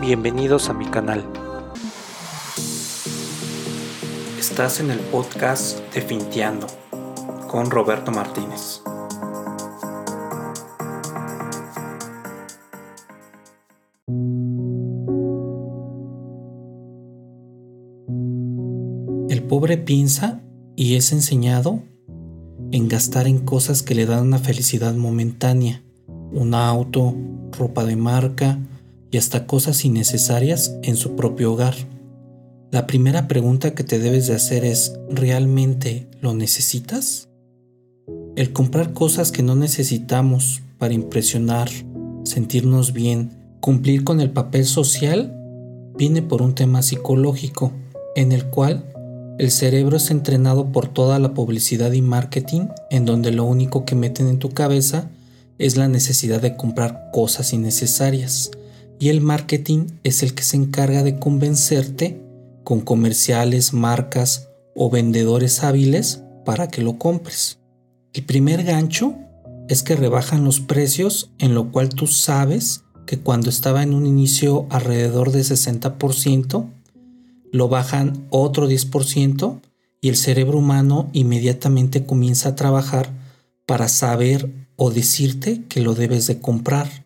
Bienvenidos a mi canal. Estás en el podcast de Finteando con Roberto Martínez. El pobre piensa y es enseñado en gastar en cosas que le dan una felicidad momentánea, un auto, ropa de marca y hasta cosas innecesarias en su propio hogar. La primera pregunta que te debes de hacer es, ¿realmente lo necesitas? El comprar cosas que no necesitamos para impresionar, sentirnos bien, cumplir con el papel social, viene por un tema psicológico, en el cual el cerebro es entrenado por toda la publicidad y marketing, en donde lo único que meten en tu cabeza es la necesidad de comprar cosas innecesarias. Y el marketing es el que se encarga de convencerte con comerciales, marcas o vendedores hábiles para que lo compres. El primer gancho es que rebajan los precios en lo cual tú sabes que cuando estaba en un inicio alrededor de 60%, lo bajan otro 10% y el cerebro humano inmediatamente comienza a trabajar para saber o decirte que lo debes de comprar,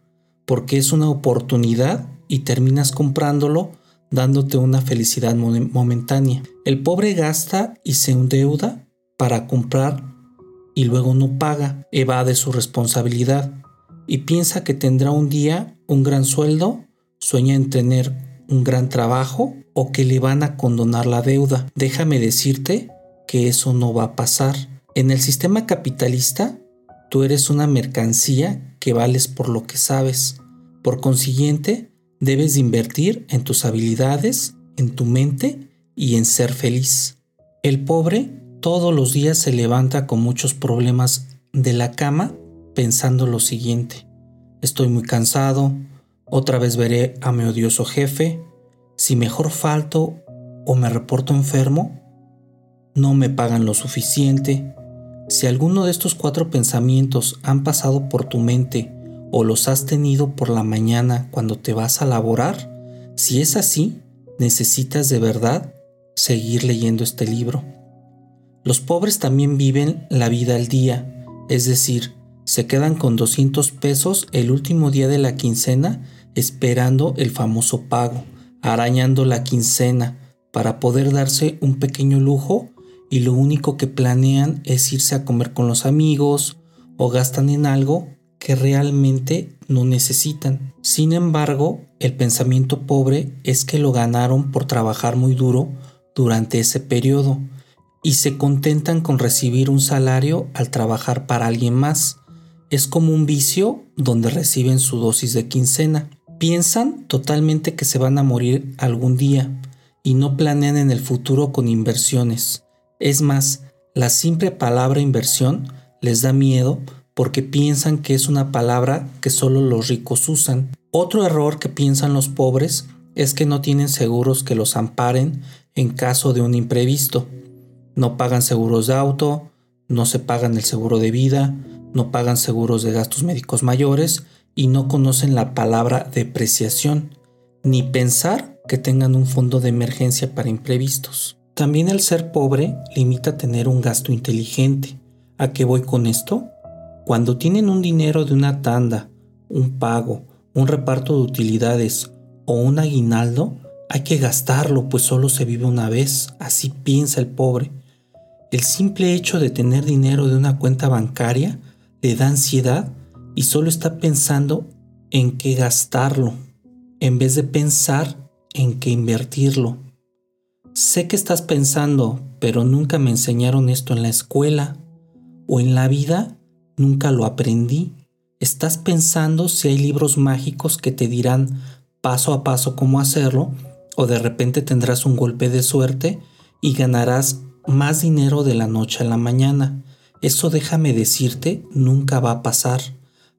porque es una oportunidad y terminas comprándolo dándote una felicidad momentánea. El pobre gasta y se endeuda para comprar y luego no paga, evade su responsabilidad y piensa que tendrá un día un gran sueldo, sueña en tener un gran trabajo o que le van a condonar la deuda. Déjame decirte que eso no va a pasar. En el sistema capitalista, tú eres una mercancía que vales por lo que sabes. Por consiguiente, debes invertir en tus habilidades, en tu mente y en ser feliz. El pobre todos los días se levanta con muchos problemas de la cama pensando lo siguiente. Estoy muy cansado, otra vez veré a mi odioso jefe. Si mejor falto o me reporto enfermo, no me pagan lo suficiente. Si alguno de estos cuatro pensamientos han pasado por tu mente o los has tenido por la mañana cuando te vas a laborar, si es así, necesitas de verdad seguir leyendo este libro. Los pobres también viven la vida al día, es decir, se quedan con 200 pesos el último día de la quincena esperando el famoso pago, arañando la quincena para poder darse un pequeño lujo y lo único que planean es irse a comer con los amigos o gastan en algo que realmente no necesitan. Sin embargo, el pensamiento pobre es que lo ganaron por trabajar muy duro durante ese periodo y se contentan con recibir un salario al trabajar para alguien más. Es como un vicio donde reciben su dosis de quincena. Piensan totalmente que se van a morir algún día y no planean en el futuro con inversiones. Es más, la simple palabra inversión les da miedo porque piensan que es una palabra que solo los ricos usan. Otro error que piensan los pobres es que no tienen seguros que los amparen en caso de un imprevisto. No pagan seguros de auto, no se pagan el seguro de vida, no pagan seguros de gastos médicos mayores y no conocen la palabra depreciación, ni pensar que tengan un fondo de emergencia para imprevistos. También el ser pobre limita tener un gasto inteligente. ¿A qué voy con esto? Cuando tienen un dinero de una tanda, un pago, un reparto de utilidades o un aguinaldo, hay que gastarlo, pues solo se vive una vez, así piensa el pobre. El simple hecho de tener dinero de una cuenta bancaria le da ansiedad y solo está pensando en qué gastarlo, en vez de pensar en qué invertirlo. Sé que estás pensando, pero nunca me enseñaron esto en la escuela o en la vida, nunca lo aprendí. Estás pensando si hay libros mágicos que te dirán paso a paso cómo hacerlo, o de repente tendrás un golpe de suerte y ganarás más dinero de la noche a la mañana. Eso déjame decirte, nunca va a pasar.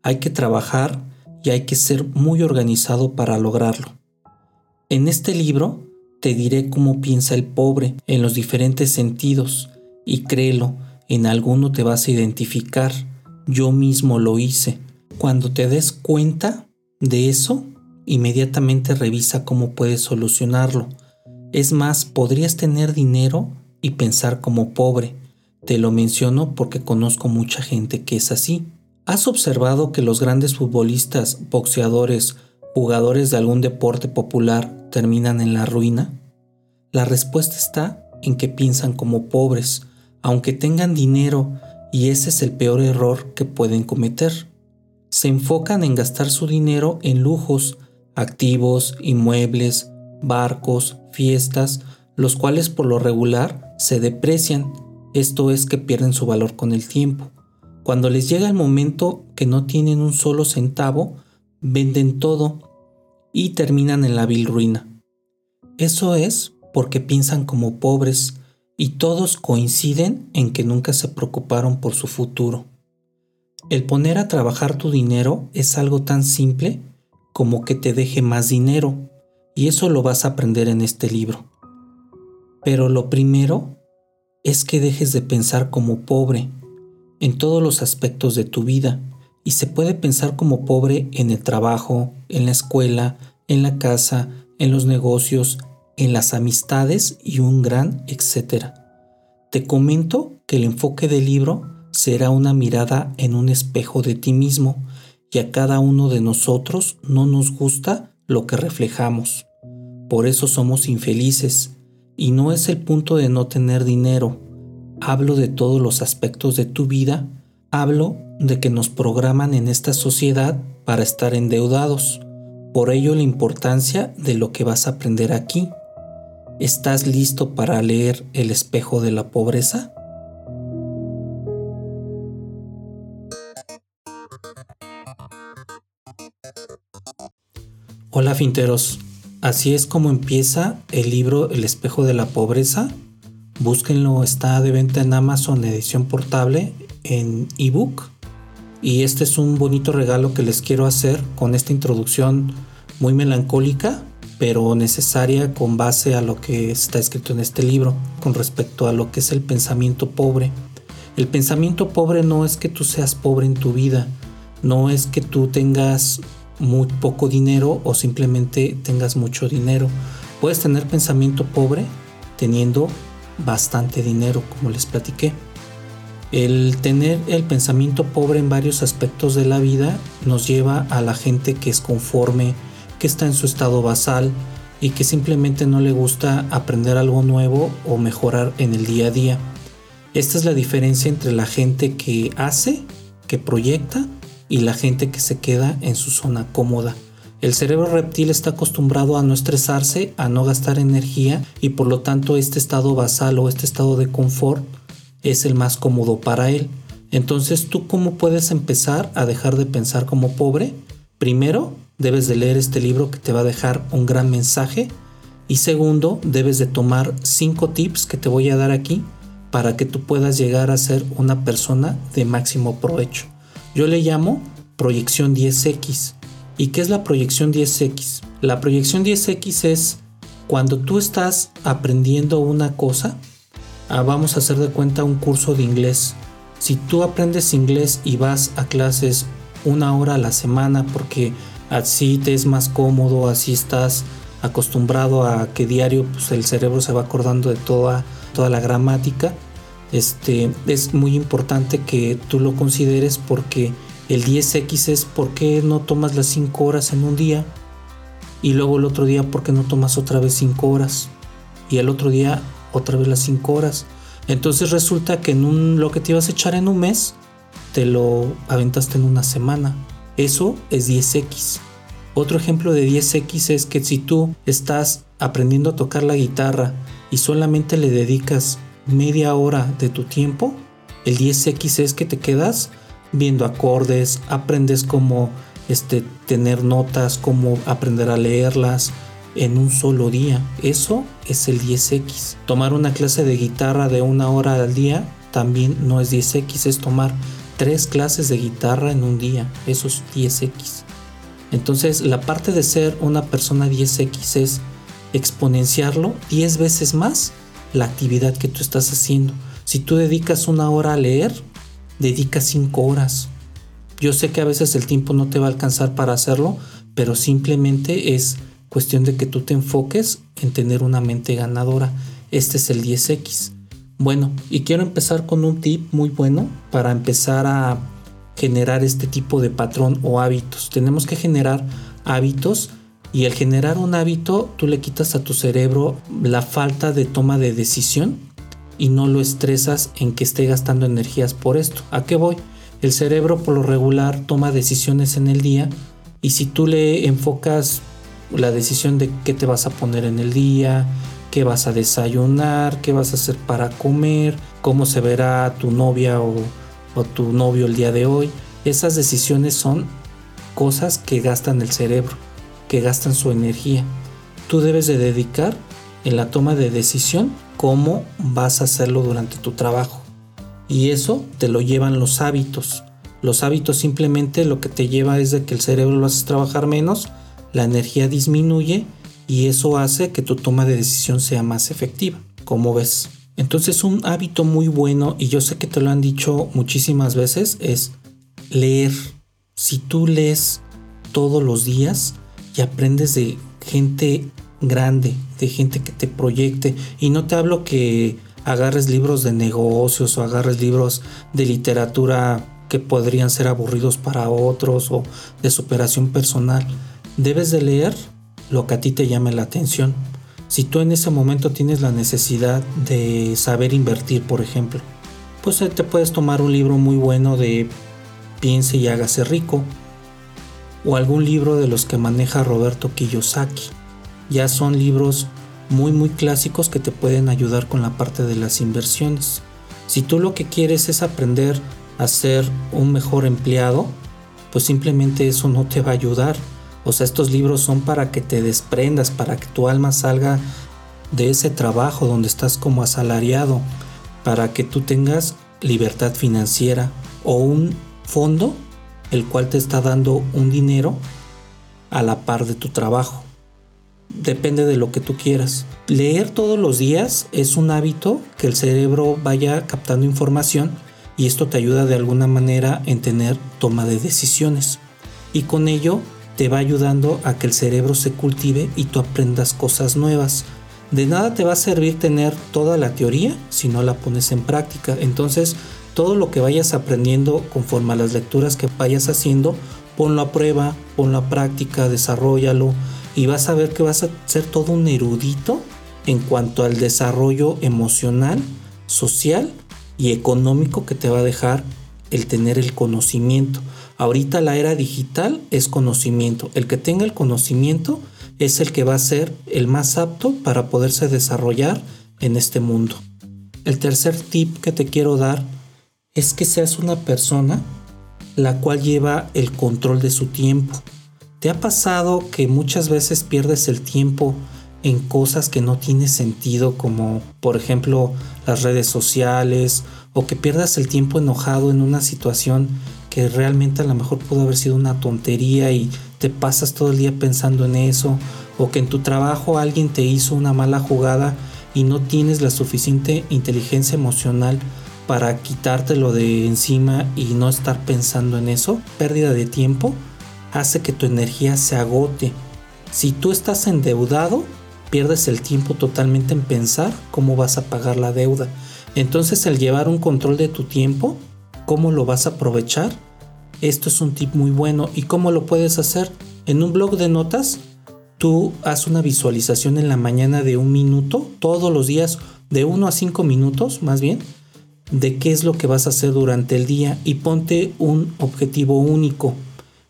Hay que trabajar y hay que ser muy organizado para lograrlo. En este libro te diré cómo piensa el pobre en los diferentes sentidos y créelo, en alguno te vas a identificar. Yo mismo lo hice. Cuando te des cuenta de eso, inmediatamente revisa cómo puedes solucionarlo. Es más, podrías tener dinero y pensar como pobre. Te lo menciono porque conozco mucha gente que es así. ¿Has observado que los grandes futbolistas, boxeadores, jugadores de algún deporte popular terminan en la ruina? La respuesta está en que piensan como pobres, aunque tengan dinero, y ese es el peor error que pueden cometer. Se enfocan en gastar su dinero en lujos, activos, inmuebles, barcos, fiestas, los cuales por lo regular se deprecian, esto es que pierden su valor con el tiempo. Cuando les llega el momento que no tienen un solo centavo, venden todo y terminan en la vil ruina. Eso es porque piensan como pobres y todos coinciden en que nunca se preocuparon por su futuro. El poner a trabajar tu dinero es algo tan simple como que te deje más dinero, y eso lo vas a aprender en este libro. Pero lo primero es que dejes de pensar como pobre en todos los aspectos de tu vida, y se puede pensar como pobre en el trabajo, en la escuela, en la casa, en los negocios, en las amistades y un gran etcétera. Te comento que el enfoque del libro será una mirada en un espejo de ti mismo y a cada uno de nosotros no nos gusta lo que reflejamos. Por eso somos infelices. Y no es el punto de no tener dinero. Hablo de todos los aspectos de tu vida. Hablo de que nos programan en esta sociedad para estar endeudados. Por ello la importancia de lo que vas a aprender aquí. ¿Estás listo para leer El espejo de la pobreza? Hola finteros, así es como empieza el libro El espejo de la pobreza. Búsquenlo, está de venta en Amazon edición portable en ebook. Y este es un bonito regalo que les quiero hacer con esta introducción muy melancólica, pero necesaria con base a lo que está escrito en este libro con respecto a lo que es el pensamiento pobre. El pensamiento pobre no es que tú seas pobre en tu vida, no es que tú tengas muy poco dinero o simplemente tengas mucho dinero. Puedes tener pensamiento pobre teniendo bastante dinero, como les platiqué. El tener el pensamiento pobre en varios aspectos de la vida nos lleva a la gente que es conforme, que está en su estado basal y que simplemente no le gusta aprender algo nuevo o mejorar en el día a día. Esta es la diferencia entre la gente que hace, que proyecta y la gente que se queda en su zona cómoda. El cerebro reptil está acostumbrado a no estresarse, a no gastar energía y por lo tanto este estado basal o este estado de confort es el más cómodo para él. Entonces, ¿tú cómo puedes empezar a dejar de pensar como pobre? Primero, debes de leer este libro que te va a dejar un gran mensaje y segundo, debes de tomar cinco tips que te voy a dar aquí para que tú puedas llegar a ser una persona de máximo provecho. Yo le llamo proyección 10X. ¿Y qué es la proyección 10X? La proyección 10X es cuando tú estás aprendiendo una cosa, ah, vamos a hacer de cuenta un curso de inglés. Si tú aprendes inglés y vas a clases una hora a la semana porque así te es más cómodo, así estás acostumbrado a que diario pues, el cerebro se va acordando de toda, toda la gramática, este, es muy importante que tú lo consideres porque el 10X es por qué no tomas las 5 horas en un día y luego el otro día por qué no tomas otra vez 5 horas y el otro día otra vez las 5 horas. Entonces resulta que en un, lo que te ibas a echar en un mes te lo aventaste en una semana. Eso es 10X. Otro ejemplo de 10X es que si tú estás aprendiendo a tocar la guitarra y solamente le dedicas media hora de tu tiempo, el 10X es que te quedas viendo acordes, aprendes cómo este, tener notas, cómo aprender a leerlas en un solo día. Eso es el 10X. Tomar una clase de guitarra de una hora al día también no es 10X, es tomar tres clases de guitarra en un día. Eso es 10X. Entonces la parte de ser una persona 10X es exponenciarlo 10 veces más la actividad que tú estás haciendo. Si tú dedicas una hora a leer, dedica cinco horas. Yo sé que a veces el tiempo no te va a alcanzar para hacerlo, pero simplemente es cuestión de que tú te enfoques en tener una mente ganadora. Este es el 10X. Bueno, y quiero empezar con un tip muy bueno para empezar a generar este tipo de patrón o hábitos. Tenemos que generar hábitos y al generar un hábito tú le quitas a tu cerebro la falta de toma de decisión y no lo estresas en que esté gastando energías por esto. ¿A qué voy? El cerebro por lo regular toma decisiones en el día y si tú le enfocas la decisión de qué te vas a poner en el día, qué vas a desayunar, qué vas a hacer para comer, cómo se verá tu novia o, o tu novio el día de hoy, esas decisiones son cosas que gastan el cerebro, que gastan su energía. Tú debes de dedicar en la toma de decisión cómo vas a hacerlo durante tu trabajo. Y eso te lo llevan los hábitos. Los hábitos simplemente lo que te lleva es de que el cerebro lo haces trabajar menos, la energía disminuye y eso hace que tu toma de decisión sea más efectiva. como ves? Entonces un hábito muy bueno, y yo sé que te lo han dicho muchísimas veces, es leer. Si tú lees todos los días y aprendes de gente grande, de gente que te proyecte, y no te hablo que agarres libros de negocios o agarres libros de literatura que podrían ser aburridos para otros o de superación personal. Debes de leer lo que a ti te llame la atención. Si tú en ese momento tienes la necesidad de saber invertir, por ejemplo, pues te puedes tomar un libro muy bueno de Piense y hágase rico o algún libro de los que maneja Roberto Kiyosaki. Ya son libros muy muy clásicos que te pueden ayudar con la parte de las inversiones. Si tú lo que quieres es aprender a ser un mejor empleado, pues simplemente eso no te va a ayudar. O sea, estos libros son para que te desprendas, para que tu alma salga de ese trabajo donde estás como asalariado, para que tú tengas libertad financiera o un fondo el cual te está dando un dinero a la par de tu trabajo depende de lo que tú quieras. Leer todos los días es un hábito que el cerebro vaya captando información y esto te ayuda de alguna manera en tener toma de decisiones. Y con ello te va ayudando a que el cerebro se cultive y tú aprendas cosas nuevas. De nada te va a servir tener toda la teoría si no la pones en práctica. Entonces, todo lo que vayas aprendiendo conforme a las lecturas que vayas haciendo, ponlo a prueba, ponlo a práctica, desarrollalo y vas a ver que vas a ser todo un erudito en cuanto al desarrollo emocional, social y económico que te va a dejar el tener el conocimiento. Ahorita la era digital es conocimiento. El que tenga el conocimiento es el que va a ser el más apto para poderse desarrollar en este mundo. El tercer tip que te quiero dar es que seas una persona la cual lleva el control de su tiempo. ¿Te ha pasado que muchas veces pierdes el tiempo en cosas que no tienen sentido como por ejemplo las redes sociales o que pierdas el tiempo enojado en una situación que realmente a lo mejor pudo haber sido una tontería y te pasas todo el día pensando en eso o que en tu trabajo alguien te hizo una mala jugada y no tienes la suficiente inteligencia emocional para quitártelo de encima y no estar pensando en eso, pérdida de tiempo, hace que tu energía se agote. Si tú estás endeudado, pierdes el tiempo totalmente en pensar cómo vas a pagar la deuda. Entonces el llevar un control de tu tiempo, cómo lo vas a aprovechar, esto es un tip muy bueno. ¿Y cómo lo puedes hacer? En un blog de notas, tú haz una visualización en la mañana de un minuto, todos los días, de uno a cinco minutos más bien, de qué es lo que vas a hacer durante el día y ponte un objetivo único.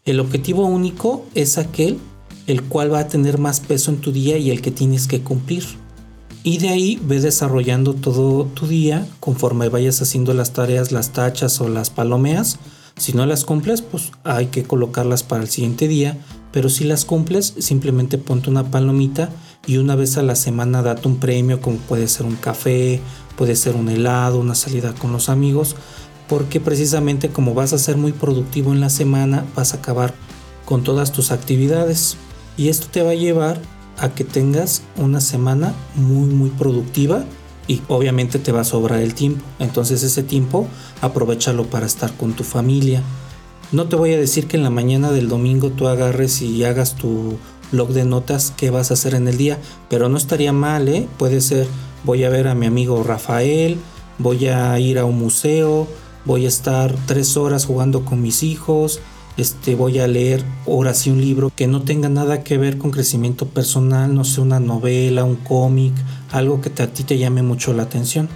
El objetivo único es aquel el cual va a tener más peso en tu día y el que tienes que cumplir. Y de ahí ve desarrollando todo tu día conforme vayas haciendo las tareas, las tachas o las palomeas. Si no las cumples, pues hay que colocarlas para el siguiente día. Pero si las cumples, simplemente ponte una palomita y una vez a la semana date un premio como puede ser un café, puede ser un helado, una salida con los amigos porque precisamente como vas a ser muy productivo en la semana, vas a acabar con todas tus actividades y esto te va a llevar a que tengas una semana muy muy productiva y obviamente te va a sobrar el tiempo. Entonces ese tiempo aprovechalo para estar con tu familia. No te voy a decir que en la mañana del domingo tú agarres y hagas tu blog de notas qué vas a hacer en el día, pero no estaría mal, ¿eh? Puede ser, voy a ver a mi amigo Rafael, voy a ir a un museo, voy a estar tres horas jugando con mis hijos, este, voy a leer horas y un libro que no tenga nada que ver con crecimiento personal, no sé, una novela, un cómic, algo que a ti te llame mucho la atención.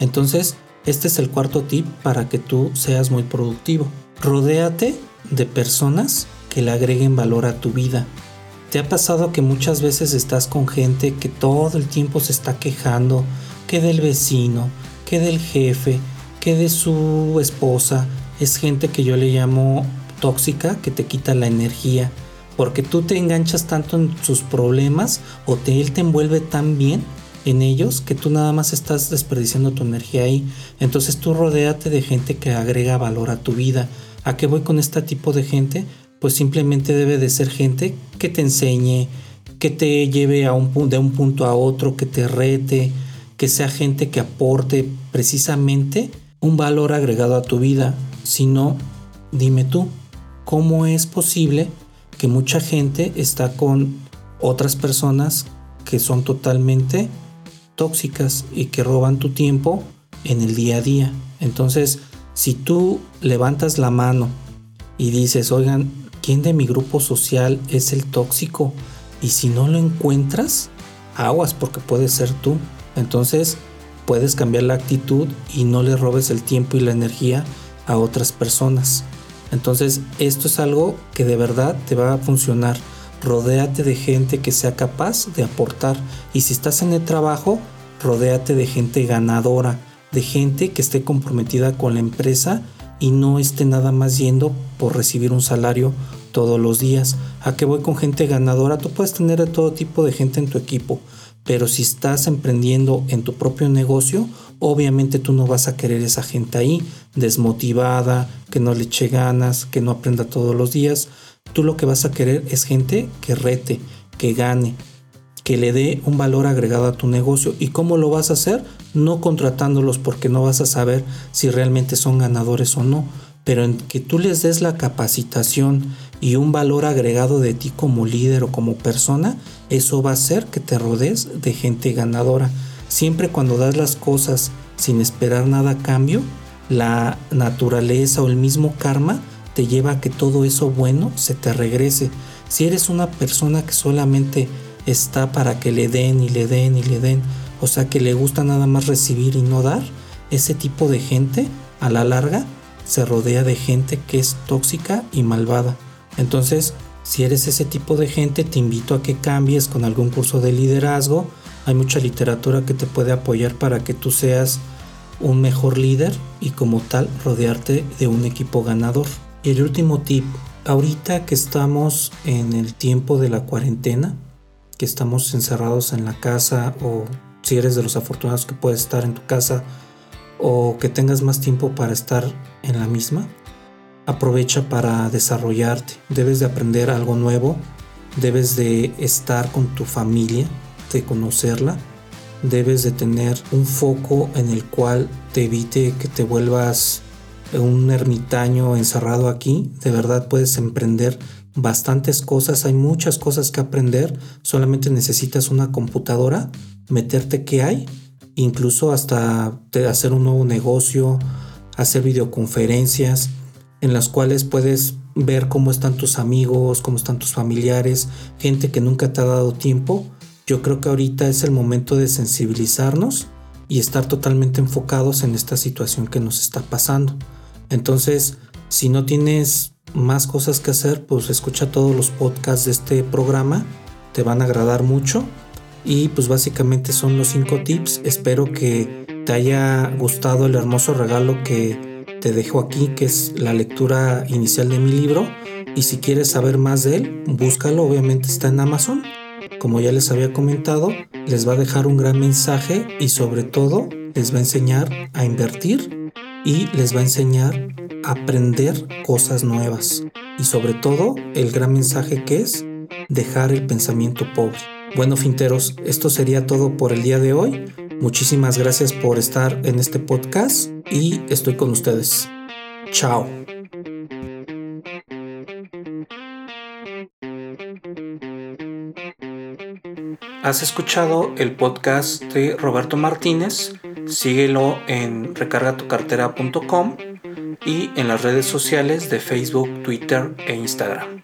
Entonces, este es el cuarto tip para que tú seas muy productivo. Rodéate de personas que le agreguen valor a tu vida. ¿Te ha pasado que muchas veces estás con gente que todo el tiempo se está quejando, que del vecino, que del jefe, que de su esposa? Es gente que yo le llamo tóxica, que te quita la energía, porque tú te enganchas tanto en sus problemas o te, él te envuelve tan bien en ellos que tú nada más estás desperdiciando tu energía ahí. Entonces tú rodéate de gente que agrega valor a tu vida. ¿A qué voy con este tipo de gente? Pues simplemente debe de ser gente que te enseñe, que te lleve de un punto a otro, que te rete, que sea gente que aporte precisamente un valor agregado a tu vida. Si no, dime tú, ¿cómo es posible que mucha gente está con otras personas que son totalmente tóxicas y que roban tu tiempo en el día a día? Entonces, si tú levantas la mano y dices, oigan, ¿quién de mi grupo social es el tóxico? Y si no lo encuentras, aguas porque puede ser tú. Entonces puedes cambiar la actitud y no le robes el tiempo y la energía a otras personas. Entonces esto es algo que de verdad te va a funcionar. Rodéate de gente que sea capaz de aportar. Y si estás en el trabajo, rodéate de gente ganadora de gente que esté comprometida con la empresa y no esté nada más yendo por recibir un salario todos los días. ¿A qué voy con gente ganadora? Tú puedes tener de todo tipo de gente en tu equipo, pero si estás emprendiendo en tu propio negocio, obviamente tú no vas a querer esa gente ahí, desmotivada, que no le eche ganas, que no aprenda todos los días. Tú lo que vas a querer es gente que rete, que gane, que le dé un valor agregado a tu negocio. ¿Y cómo lo vas a hacer? No contratándolos porque no vas a saber si realmente son ganadores o no, pero en que tú les des la capacitación y un valor agregado de ti como líder o como persona, eso va a hacer que te rodees de gente ganadora. Siempre cuando das las cosas sin esperar nada a cambio, la naturaleza o el mismo karma te lleva a que todo eso bueno se te regrese. Si eres una persona que solamente está para que le den y le den y le den, o sea que le gusta nada más recibir y no dar, ese tipo de gente a la larga se rodea de gente que es tóxica y malvada. Entonces, si eres ese tipo de gente, te invito a que cambies con algún curso de liderazgo. Hay mucha literatura que te puede apoyar para que tú seas un mejor líder y como tal rodearte de un equipo ganador. Y el último tip, ahorita que estamos en el tiempo de la cuarentena, que estamos encerrados en la casa o si eres de los afortunados que puedes estar en tu casa o que tengas más tiempo para estar en la misma, aprovecha para desarrollarte. Debes de aprender algo nuevo, debes de estar con tu familia, de conocerla, debes de tener un foco en el cual te evite que te vuelvas un ermitaño encerrado aquí. De verdad puedes emprender bastantes cosas, hay muchas cosas que aprender, solamente necesitas una computadora, meterte qué hay, incluso hasta hacer un nuevo negocio, hacer videoconferencias en las cuales puedes ver cómo están tus amigos, cómo están tus familiares, gente que nunca te ha dado tiempo. Yo creo que ahorita es el momento de sensibilizarnos y estar totalmente enfocados en esta situación que nos está pasando. Entonces, si no tienes más cosas que hacer, pues escucha todos los podcasts de este programa, te van a agradar mucho. Y pues básicamente son los cinco tips. Espero que te haya gustado el hermoso regalo que te dejo aquí, que es la lectura inicial de mi libro. Y si quieres saber más de él, búscalo, obviamente está en Amazon. Como ya les había comentado, les va a dejar un gran mensaje y sobre todo les va a enseñar a invertir y les va a enseñar aprender cosas nuevas y sobre todo el gran mensaje que es dejar el pensamiento pobre. Bueno, finteros, esto sería todo por el día de hoy. Muchísimas gracias por estar en este podcast y estoy con ustedes. Chao. Has escuchado el podcast de Roberto Martínez. Síguelo en recargatucartera.com y en las redes sociales de Facebook, Twitter e Instagram.